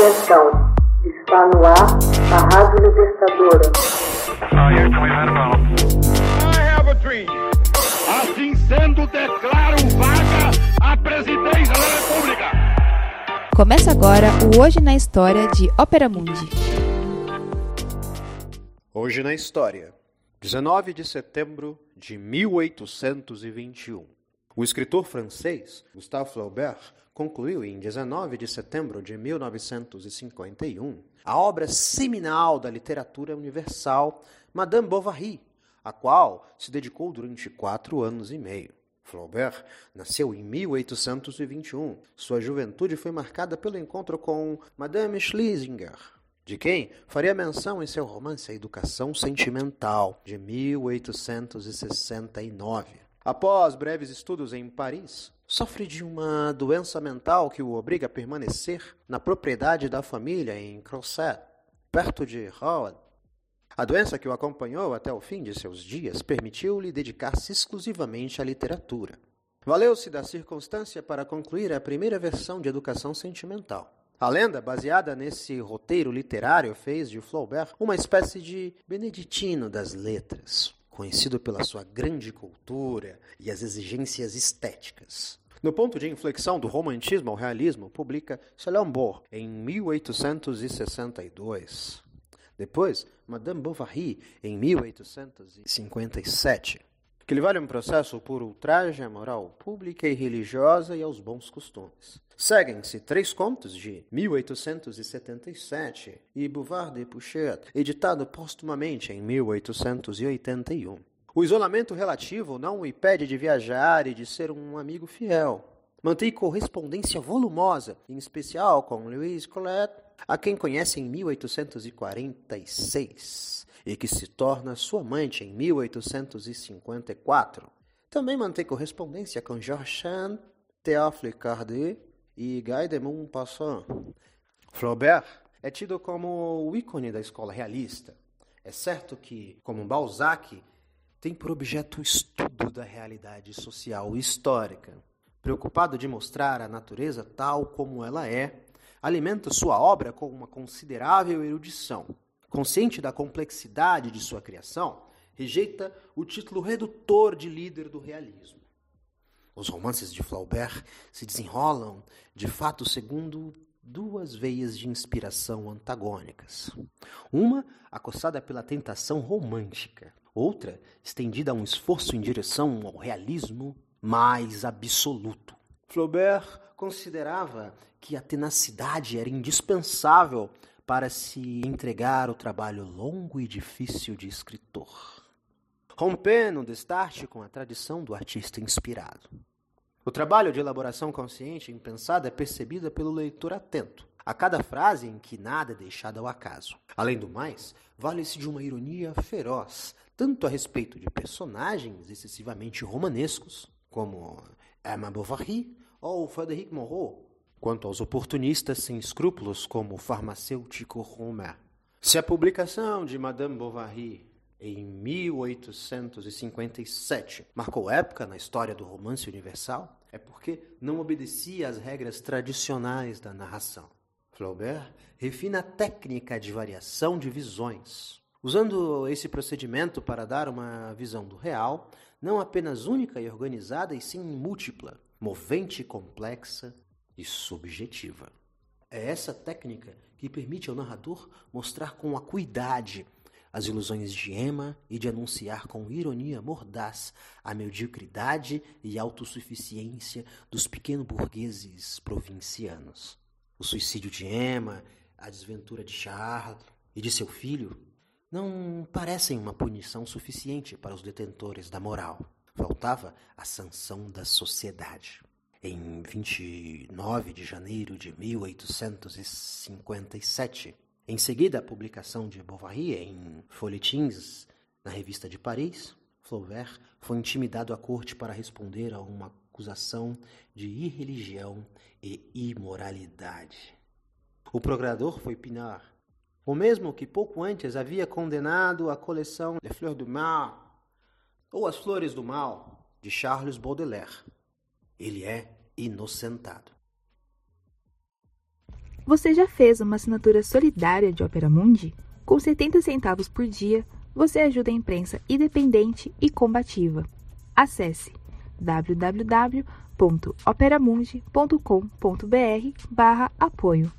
Atenção, está no ar a Rádio Libertadora. Assim sendo, declaro vaga a presidência da República. Começa agora o Hoje na História de Ópera Mundi. Hoje na História, 19 de setembro de 1821. O escritor francês Gustave Flaubert concluiu em 19 de setembro de 1951 a obra seminal da literatura universal Madame Bovary, a qual se dedicou durante quatro anos e meio. Flaubert nasceu em 1821. Sua juventude foi marcada pelo encontro com Madame Schlesinger, de quem faria menção em seu romance A Educação Sentimental, de 1869. Após breves estudos em Paris, sofre de uma doença mental que o obriga a permanecer na propriedade da família em Crozet, perto de Rouen. A doença que o acompanhou até o fim de seus dias permitiu-lhe dedicar-se exclusivamente à literatura. Valeu-se da circunstância para concluir a primeira versão de Educação Sentimental. A lenda, baseada nesse roteiro literário, fez de Flaubert uma espécie de beneditino das letras conhecido pela sua grande cultura e as exigências estéticas. No ponto de inflexão do romantismo ao realismo, publica Salambor em 1862. Depois, Madame Bovary em 1857, que lhe vale um processo por ultraje à moral pública e religiosa e aos bons costumes. Seguem-se três contos de 1877 e Bouvard de Pouchet, editado póstumamente em 1881. O isolamento relativo não o impede de viajar e de ser um amigo fiel. Mantém correspondência volumosa, em especial com Louise Colette, a quem conhece em 1846 e que se torna sua amante em 1854. Também mantém correspondência com Georges Sand, Théophile Cardet e Guy de Maupassant. Flaubert é tido como o ícone da escola realista. É certo que, como Balzac, tem por objeto o estudo da realidade social e histórica. Preocupado de mostrar a natureza tal como ela é, alimenta sua obra com uma considerável erudição. Consciente da complexidade de sua criação, rejeita o título redutor de líder do realismo. Os romances de Flaubert se desenrolam, de fato, segundo duas veias de inspiração antagônicas. Uma acossada pela tentação romântica, outra estendida a um esforço em direção ao realismo mais absoluto. Flaubert considerava que a tenacidade era indispensável para se entregar ao trabalho longo e difícil de escritor. Rompendo destarte com a tradição do artista inspirado. O trabalho de elaboração consciente e impensada é percebida pelo leitor atento, a cada frase em que nada é deixado ao acaso. Além do mais, vale-se de uma ironia feroz, tanto a respeito de personagens excessivamente romanescos, como Emma Bovary ou Frédéric Moreau, quanto aos oportunistas sem escrúpulos como o farmacêutico Romer. Se a publicação de Madame Bovary em 1857 marcou época na história do romance universal, é porque não obedecia às regras tradicionais da narração. Flaubert refina a técnica de variação de visões, usando esse procedimento para dar uma visão do real, não apenas única e organizada, e sim múltipla, movente, complexa e subjetiva. É essa técnica que permite ao narrador mostrar com acuidade as ilusões de Emma e de anunciar com ironia mordaz a mediocridade e autossuficiência dos pequenos burgueses provincianos. O suicídio de Emma, a desventura de Charles e de seu filho não parecem uma punição suficiente para os detentores da moral. Faltava a sanção da sociedade. Em 29 de janeiro de 1857, em seguida à publicação de Bovary em Folhetins na Revista de Paris, Flaubert foi intimidado à corte para responder a uma acusação de irreligião e imoralidade. O procurador foi Pinard, o mesmo que pouco antes havia condenado a coleção Le Flor du Mal, ou As Flores do Mal, de Charles Baudelaire. Ele é inocentado. Você já fez uma assinatura solidária de Opera Mundi? Com 70 centavos por dia, você ajuda a imprensa independente e combativa. Acesse www.operamundi.com.br barra apoio.